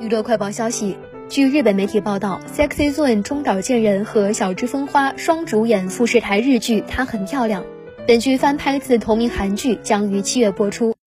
娱乐快报消息，据日本媒体报道，Sexy Zone 中岛健人和小芝风花双主演富士台日剧《她很漂亮》，本剧翻拍自同名韩剧，将于七月播出。